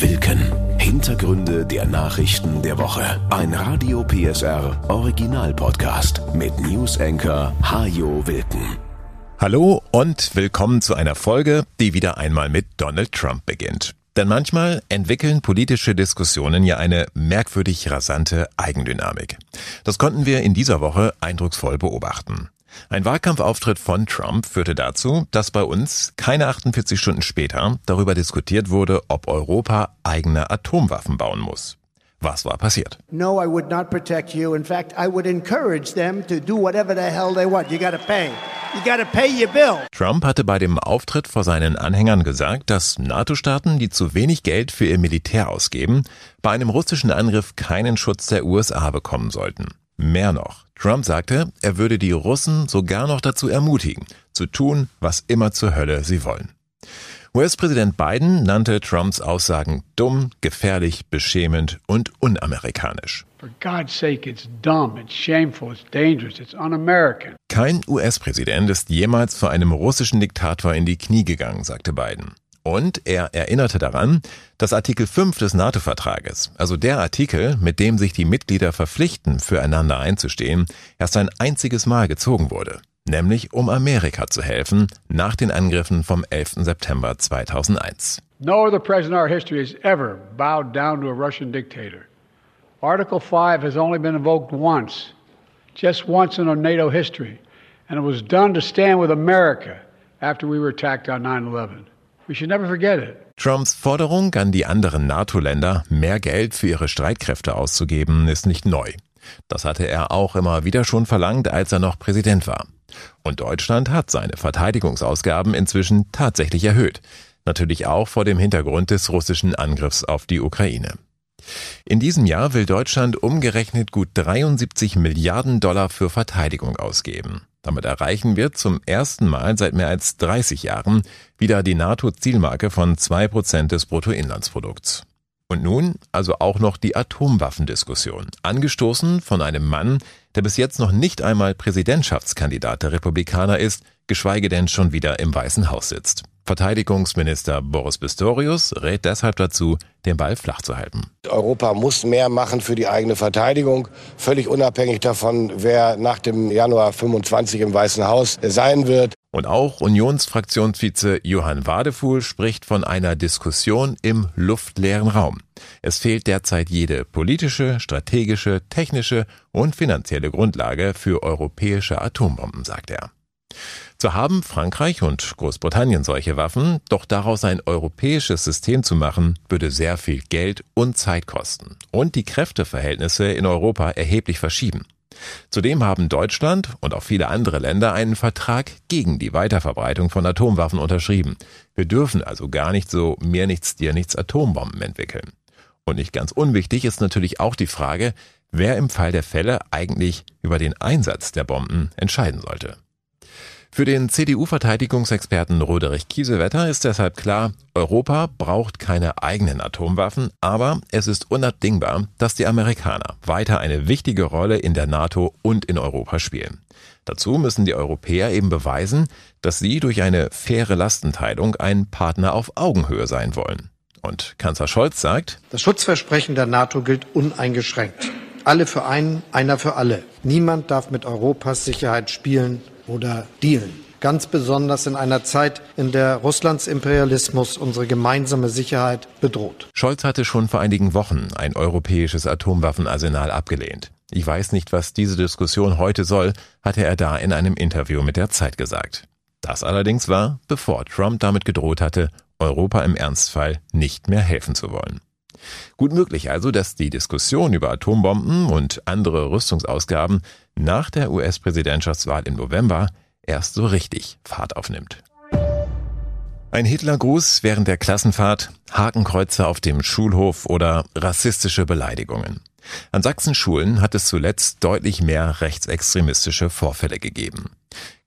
Wilken. Hintergründe der Nachrichten der Woche. Ein Radio PSR Original Podcast mit News Anchor Hajo Wilken. Hallo und willkommen zu einer Folge, die wieder einmal mit Donald Trump beginnt. Denn manchmal entwickeln politische Diskussionen ja eine merkwürdig rasante Eigendynamik. Das konnten wir in dieser Woche eindrucksvoll beobachten. Ein Wahlkampfauftritt von Trump führte dazu, dass bei uns keine 48 Stunden später darüber diskutiert wurde, ob Europa eigene Atomwaffen bauen muss. Was war passiert? No, I would not protect you. In fact, I would encourage them to do whatever the hell they want. You gotta pay. You gotta pay your bill. Trump hatte bei dem Auftritt vor seinen Anhängern gesagt, dass NATO-Staaten, die zu wenig Geld für ihr Militär ausgeben, bei einem russischen Angriff keinen Schutz der USA bekommen sollten. Mehr noch, Trump sagte, er würde die Russen sogar noch dazu ermutigen, zu tun, was immer zur Hölle sie wollen. US-Präsident Biden nannte Trumps Aussagen dumm, gefährlich, beschämend und unamerikanisch. Kein US-Präsident ist jemals vor einem russischen Diktator in die Knie gegangen, sagte Biden. Und er erinnerte daran, dass Artikel 5 des NATO-Vertrages, also der Artikel, mit dem sich die Mitglieder verpflichten, füreinander einzustehen, erst ein einziges Mal gezogen wurde, nämlich um Amerika zu helfen nach den Angriffen vom 11. September 2001. No other president in our history has ever bowed down to a Russian dictator. Article 5 has only been invoked once, just once in our NATO history, and it was done to stand with America after we were attacked on 9 11. We should never forget it. Trumps Forderung an die anderen NATO-Länder, mehr Geld für ihre Streitkräfte auszugeben, ist nicht neu. Das hatte er auch immer wieder schon verlangt, als er noch Präsident war. Und Deutschland hat seine Verteidigungsausgaben inzwischen tatsächlich erhöht. Natürlich auch vor dem Hintergrund des russischen Angriffs auf die Ukraine. In diesem Jahr will Deutschland umgerechnet gut 73 Milliarden Dollar für Verteidigung ausgeben. Damit erreichen wir zum ersten Mal seit mehr als 30 Jahren wieder die NATO-Zielmarke von zwei Prozent des Bruttoinlandsprodukts. Und nun also auch noch die Atomwaffendiskussion, angestoßen von einem Mann, der bis jetzt noch nicht einmal Präsidentschaftskandidat der Republikaner ist, geschweige denn schon wieder im Weißen Haus sitzt. Verteidigungsminister Boris Pistorius rät deshalb dazu, den Ball flach zu halten. Europa muss mehr machen für die eigene Verteidigung, völlig unabhängig davon, wer nach dem Januar 25 im Weißen Haus sein wird. Und auch Unionsfraktionsvize Johann Wadefuhl spricht von einer Diskussion im luftleeren Raum. Es fehlt derzeit jede politische, strategische, technische und finanzielle Grundlage für europäische Atombomben, sagt er. Zu haben Frankreich und Großbritannien solche Waffen, doch daraus ein europäisches System zu machen, würde sehr viel Geld und Zeit kosten und die Kräfteverhältnisse in Europa erheblich verschieben. Zudem haben Deutschland und auch viele andere Länder einen Vertrag gegen die Weiterverbreitung von Atomwaffen unterschrieben. Wir dürfen also gar nicht so mir nichts, dir nichts Atombomben entwickeln. Und nicht ganz unwichtig ist natürlich auch die Frage, wer im Fall der Fälle eigentlich über den Einsatz der Bomben entscheiden sollte. Für den CDU-Verteidigungsexperten Roderich Kiesewetter ist deshalb klar, Europa braucht keine eigenen Atomwaffen, aber es ist unabdingbar, dass die Amerikaner weiter eine wichtige Rolle in der NATO und in Europa spielen. Dazu müssen die Europäer eben beweisen, dass sie durch eine faire Lastenteilung ein Partner auf Augenhöhe sein wollen. Und Kanzler Scholz sagt, das Schutzversprechen der NATO gilt uneingeschränkt. Alle für einen, einer für alle. Niemand darf mit Europas Sicherheit spielen oder dealen. Ganz besonders in einer Zeit, in der Russlands Imperialismus unsere gemeinsame Sicherheit bedroht. Scholz hatte schon vor einigen Wochen ein europäisches Atomwaffenarsenal abgelehnt. Ich weiß nicht, was diese Diskussion heute soll, hatte er da in einem Interview mit der Zeit gesagt. Das allerdings war, bevor Trump damit gedroht hatte, Europa im Ernstfall nicht mehr helfen zu wollen. Gut möglich also, dass die Diskussion über Atombomben und andere Rüstungsausgaben nach der US-Präsidentschaftswahl im November erst so richtig Fahrt aufnimmt. Ein Hitlergruß während der Klassenfahrt, Hakenkreuze auf dem Schulhof oder rassistische Beleidigungen. An Sachsen Schulen hat es zuletzt deutlich mehr rechtsextremistische Vorfälle gegeben.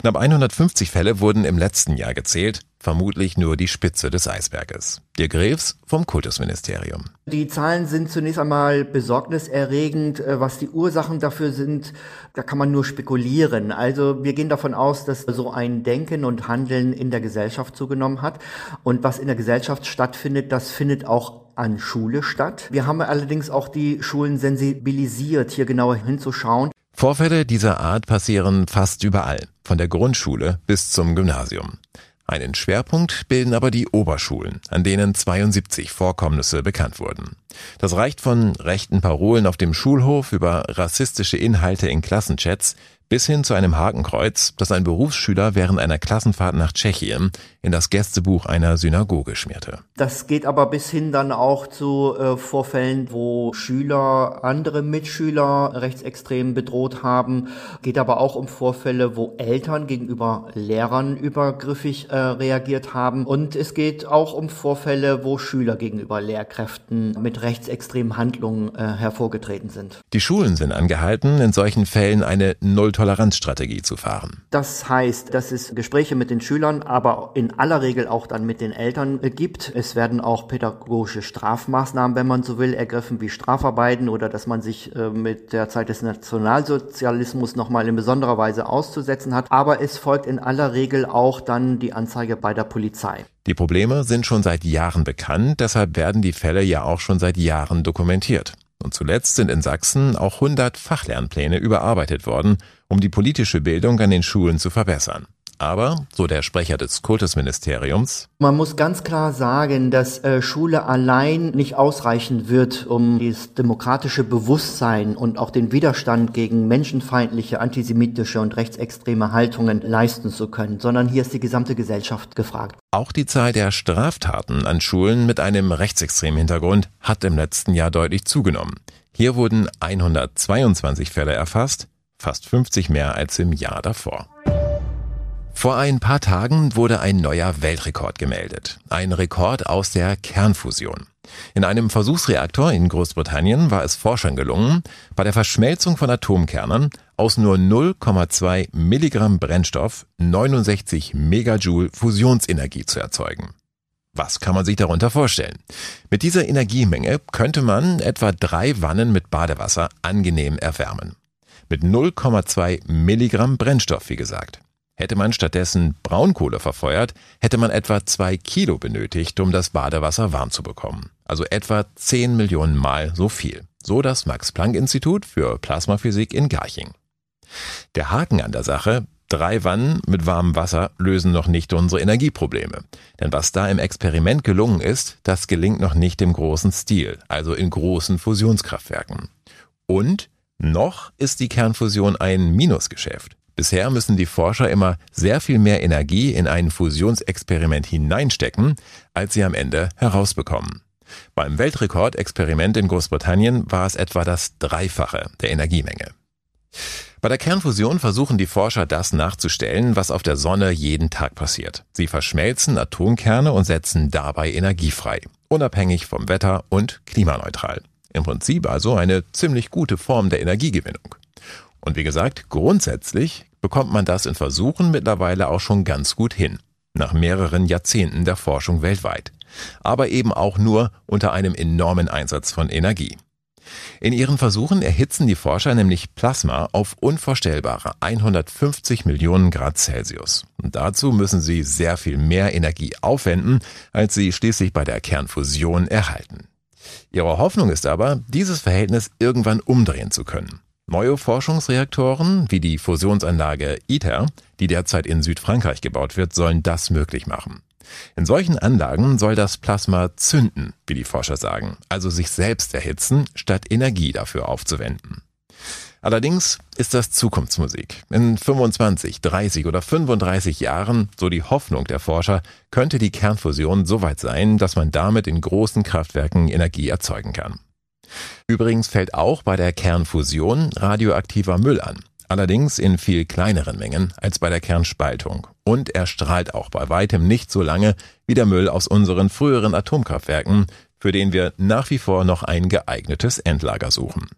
Knapp 150 Fälle wurden im letzten Jahr gezählt, vermutlich nur die Spitze des Eisberges. Dirk Greves vom Kultusministerium. Die Zahlen sind zunächst einmal besorgniserregend. Äh, was die Ursachen dafür sind, da kann man nur spekulieren. Also wir gehen davon aus, dass so ein Denken und Handeln in der Gesellschaft zugenommen hat. Und was in der Gesellschaft stattfindet, das findet auch an Schule statt. Wir haben allerdings auch die Schulen sensibilisiert, hier genauer hinzuschauen. Vorfälle dieser Art passieren fast überall, von der Grundschule bis zum Gymnasium. Einen Schwerpunkt bilden aber die Oberschulen, an denen 72 Vorkommnisse bekannt wurden. Das reicht von rechten Parolen auf dem Schulhof über rassistische Inhalte in Klassenchats bis hin zu einem Hakenkreuz, das ein Berufsschüler während einer Klassenfahrt nach Tschechien in das Gästebuch einer Synagoge schmierte. Das geht aber bis hin dann auch zu äh, Vorfällen, wo Schüler andere Mitschüler rechtsextrem bedroht haben. Geht aber auch um Vorfälle, wo Eltern gegenüber Lehrern übergriffig äh, reagiert haben. Und es geht auch um Vorfälle, wo Schüler gegenüber Lehrkräften mit rechtsextremen Handlungen äh, hervorgetreten sind. Die Schulen sind angehalten, in solchen Fällen eine Null Toleranzstrategie zu fahren. Das heißt, dass es Gespräche mit den Schülern, aber in aller Regel auch dann mit den Eltern gibt. Es werden auch pädagogische Strafmaßnahmen, wenn man so will, ergriffen, wie Strafarbeiten oder dass man sich äh, mit der Zeit des Nationalsozialismus nochmal in besonderer Weise auszusetzen hat. Aber es folgt in aller Regel auch dann die Anzeige bei der Polizei. Die Probleme sind schon seit Jahren bekannt, deshalb werden die Fälle ja auch schon seit Jahren dokumentiert. Und zuletzt sind in Sachsen auch 100 Fachlernpläne überarbeitet worden, um die politische Bildung an den Schulen zu verbessern. Aber, so der Sprecher des Kultusministeriums, man muss ganz klar sagen, dass äh, Schule allein nicht ausreichen wird, um das demokratische Bewusstsein und auch den Widerstand gegen menschenfeindliche, antisemitische und rechtsextreme Haltungen leisten zu können, sondern hier ist die gesamte Gesellschaft gefragt. Auch die Zahl der Straftaten an Schulen mit einem rechtsextremen Hintergrund hat im letzten Jahr deutlich zugenommen. Hier wurden 122 Fälle erfasst, fast 50 mehr als im Jahr davor. Vor ein paar Tagen wurde ein neuer Weltrekord gemeldet. Ein Rekord aus der Kernfusion. In einem Versuchsreaktor in Großbritannien war es Forschern gelungen, bei der Verschmelzung von Atomkernen aus nur 0,2 Milligramm Brennstoff 69 Megajoule Fusionsenergie zu erzeugen. Was kann man sich darunter vorstellen? Mit dieser Energiemenge könnte man etwa drei Wannen mit Badewasser angenehm erwärmen. Mit 0,2 Milligramm Brennstoff, wie gesagt. Hätte man stattdessen Braunkohle verfeuert, hätte man etwa zwei Kilo benötigt, um das Badewasser warm zu bekommen. Also etwa 10 Millionen Mal so viel. So das Max-Planck-Institut für Plasmaphysik in Garching. Der Haken an der Sache, drei Wannen mit warmem Wasser lösen noch nicht unsere Energieprobleme. Denn was da im Experiment gelungen ist, das gelingt noch nicht im großen Stil, also in großen Fusionskraftwerken. Und noch ist die Kernfusion ein Minusgeschäft. Bisher müssen die Forscher immer sehr viel mehr Energie in ein Fusionsexperiment hineinstecken, als sie am Ende herausbekommen. Beim Weltrekordexperiment in Großbritannien war es etwa das Dreifache der Energiemenge. Bei der Kernfusion versuchen die Forscher das nachzustellen, was auf der Sonne jeden Tag passiert. Sie verschmelzen Atomkerne und setzen dabei Energie frei, unabhängig vom Wetter und klimaneutral. Im Prinzip also eine ziemlich gute Form der Energiegewinnung. Und wie gesagt, grundsätzlich bekommt man das in Versuchen mittlerweile auch schon ganz gut hin, nach mehreren Jahrzehnten der Forschung weltweit, aber eben auch nur unter einem enormen Einsatz von Energie. In ihren Versuchen erhitzen die Forscher nämlich Plasma auf unvorstellbare 150 Millionen Grad Celsius. Und dazu müssen sie sehr viel mehr Energie aufwenden, als sie schließlich bei der Kernfusion erhalten. Ihre Hoffnung ist aber, dieses Verhältnis irgendwann umdrehen zu können. Neue Forschungsreaktoren wie die Fusionsanlage ITER, die derzeit in Südfrankreich gebaut wird, sollen das möglich machen. In solchen Anlagen soll das Plasma zünden, wie die Forscher sagen, also sich selbst erhitzen, statt Energie dafür aufzuwenden. Allerdings ist das Zukunftsmusik. In 25, 30 oder 35 Jahren, so die Hoffnung der Forscher, könnte die Kernfusion so weit sein, dass man damit in großen Kraftwerken Energie erzeugen kann. Übrigens fällt auch bei der Kernfusion radioaktiver Müll an. Allerdings in viel kleineren Mengen als bei der Kernspaltung. Und er strahlt auch bei weitem nicht so lange wie der Müll aus unseren früheren Atomkraftwerken, für den wir nach wie vor noch ein geeignetes Endlager suchen.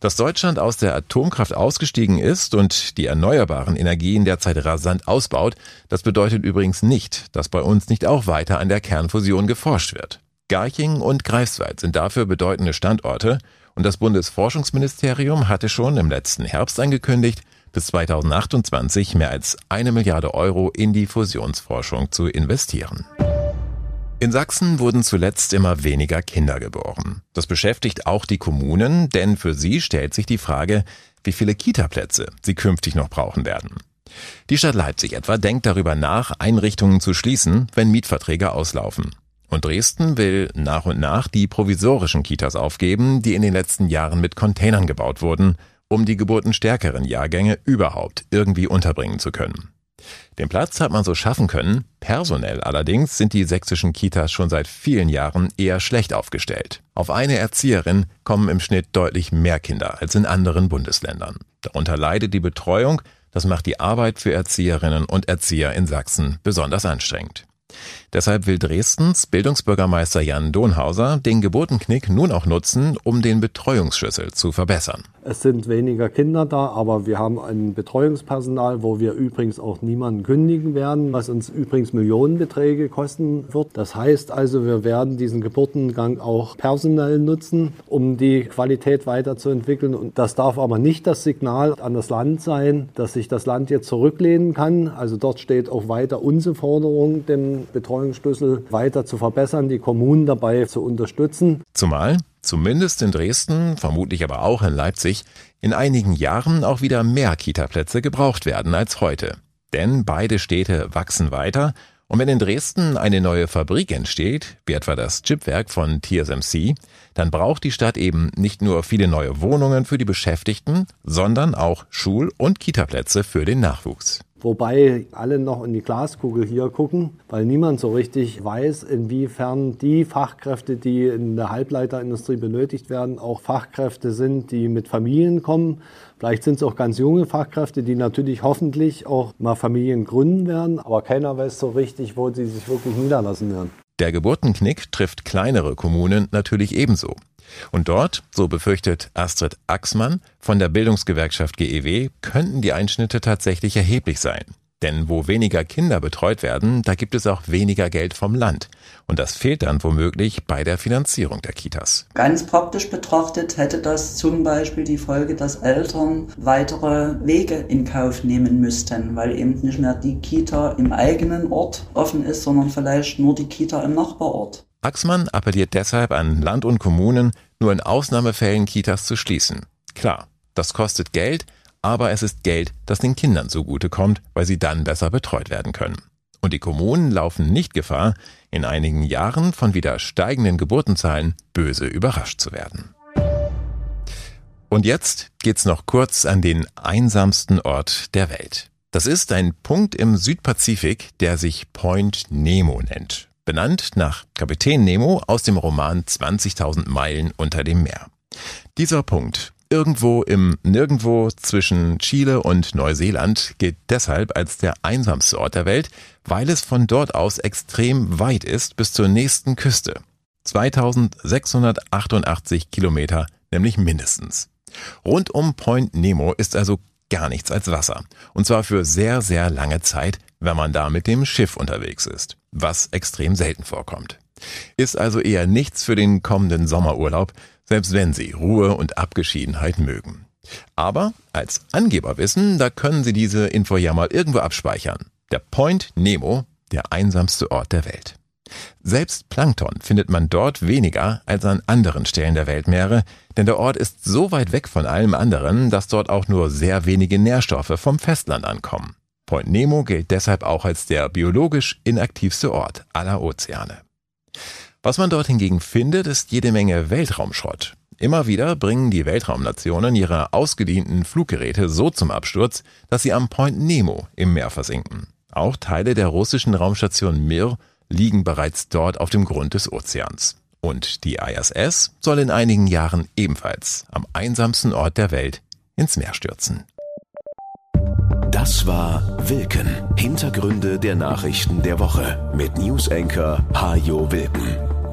Dass Deutschland aus der Atomkraft ausgestiegen ist und die erneuerbaren Energien derzeit rasant ausbaut, das bedeutet übrigens nicht, dass bei uns nicht auch weiter an der Kernfusion geforscht wird. Garching und Greifswald sind dafür bedeutende Standorte und das Bundesforschungsministerium hatte schon im letzten Herbst angekündigt, bis 2028 mehr als eine Milliarde Euro in die Fusionsforschung zu investieren. In Sachsen wurden zuletzt immer weniger Kinder geboren. Das beschäftigt auch die Kommunen, denn für sie stellt sich die Frage, wie viele Kitaplätze sie künftig noch brauchen werden. Die Stadt Leipzig etwa denkt darüber nach, Einrichtungen zu schließen, wenn Mietverträge auslaufen. Und Dresden will nach und nach die provisorischen Kitas aufgeben, die in den letzten Jahren mit Containern gebaut wurden, um die geburtenstärkeren Jahrgänge überhaupt irgendwie unterbringen zu können. Den Platz hat man so schaffen können, personell allerdings sind die sächsischen Kitas schon seit vielen Jahren eher schlecht aufgestellt. Auf eine Erzieherin kommen im Schnitt deutlich mehr Kinder als in anderen Bundesländern. Darunter leidet die Betreuung, das macht die Arbeit für Erzieherinnen und Erzieher in Sachsen besonders anstrengend. Deshalb will Dresdens Bildungsbürgermeister Jan Donhauser den Geburtenknick nun auch nutzen, um den Betreuungsschlüssel zu verbessern. Es sind weniger Kinder da, aber wir haben ein Betreuungspersonal, wo wir übrigens auch niemanden kündigen werden, was uns übrigens Millionenbeträge kosten wird. Das heißt also, wir werden diesen Geburtengang auch personell nutzen, um die Qualität weiterzuentwickeln. Und das darf aber nicht das Signal an das Land sein, dass sich das Land jetzt zurücklehnen kann. Also dort steht auch weiter unsere Forderung, den Betreuungsschlüssel weiter zu verbessern, die Kommunen dabei zu unterstützen. Zumal zumindest in Dresden, vermutlich aber auch in Leipzig, in einigen Jahren auch wieder mehr Kitaplätze gebraucht werden als heute. Denn beide Städte wachsen weiter und wenn in Dresden eine neue Fabrik entsteht, wie etwa das Chipwerk von TSMC, dann braucht die Stadt eben nicht nur viele neue Wohnungen für die Beschäftigten, sondern auch Schul- und Kitaplätze für den Nachwuchs. Wobei alle noch in die Glaskugel hier gucken, weil niemand so richtig weiß, inwiefern die Fachkräfte, die in der Halbleiterindustrie benötigt werden, auch Fachkräfte sind, die mit Familien kommen. Vielleicht sind es auch ganz junge Fachkräfte, die natürlich hoffentlich auch mal Familien gründen werden, aber keiner weiß so richtig, wo sie sich wirklich niederlassen werden. Der Geburtenknick trifft kleinere Kommunen natürlich ebenso. Und dort, so befürchtet Astrid Axmann von der Bildungsgewerkschaft GEW, könnten die Einschnitte tatsächlich erheblich sein. Denn wo weniger Kinder betreut werden, da gibt es auch weniger Geld vom Land. Und das fehlt dann womöglich bei der Finanzierung der Kitas. Ganz praktisch betrachtet hätte das zum Beispiel die Folge, dass Eltern weitere Wege in Kauf nehmen müssten, weil eben nicht mehr die Kita im eigenen Ort offen ist, sondern vielleicht nur die Kita im Nachbarort. Axmann appelliert deshalb an Land und Kommunen, nur in Ausnahmefällen Kitas zu schließen. Klar, das kostet Geld, aber es ist Geld, das den Kindern zugutekommt, weil sie dann besser betreut werden können. Und die Kommunen laufen nicht Gefahr, in einigen Jahren von wieder steigenden Geburtenzahlen böse überrascht zu werden. Und jetzt geht's noch kurz an den einsamsten Ort der Welt. Das ist ein Punkt im Südpazifik, der sich Point Nemo nennt benannt nach Kapitän Nemo aus dem Roman 20.000 Meilen unter dem Meer. Dieser Punkt, irgendwo im Nirgendwo zwischen Chile und Neuseeland, gilt deshalb als der einsamste Ort der Welt, weil es von dort aus extrem weit ist bis zur nächsten Küste. 2688 Kilometer, nämlich mindestens. Rund um Point Nemo ist also gar nichts als Wasser. Und zwar für sehr, sehr lange Zeit, wenn man da mit dem Schiff unterwegs ist, was extrem selten vorkommt. Ist also eher nichts für den kommenden Sommerurlaub, selbst wenn Sie Ruhe und Abgeschiedenheit mögen. Aber als Angeberwissen, da können Sie diese Info ja mal irgendwo abspeichern. Der Point Nemo, der einsamste Ort der Welt. Selbst Plankton findet man dort weniger als an anderen Stellen der Weltmeere, denn der Ort ist so weit weg von allem anderen, dass dort auch nur sehr wenige Nährstoffe vom Festland ankommen. Point Nemo gilt deshalb auch als der biologisch inaktivste Ort aller Ozeane. Was man dort hingegen findet, ist jede Menge Weltraumschrott. Immer wieder bringen die Weltraumnationen ihre ausgedienten Fluggeräte so zum Absturz, dass sie am Point Nemo im Meer versinken. Auch Teile der russischen Raumstation Mir liegen bereits dort auf dem Grund des Ozeans. Und die ISS soll in einigen Jahren ebenfalls am einsamsten Ort der Welt ins Meer stürzen. Das war Wilken. Hintergründe der Nachrichten der Woche mit Newsenker Hajo Wilken.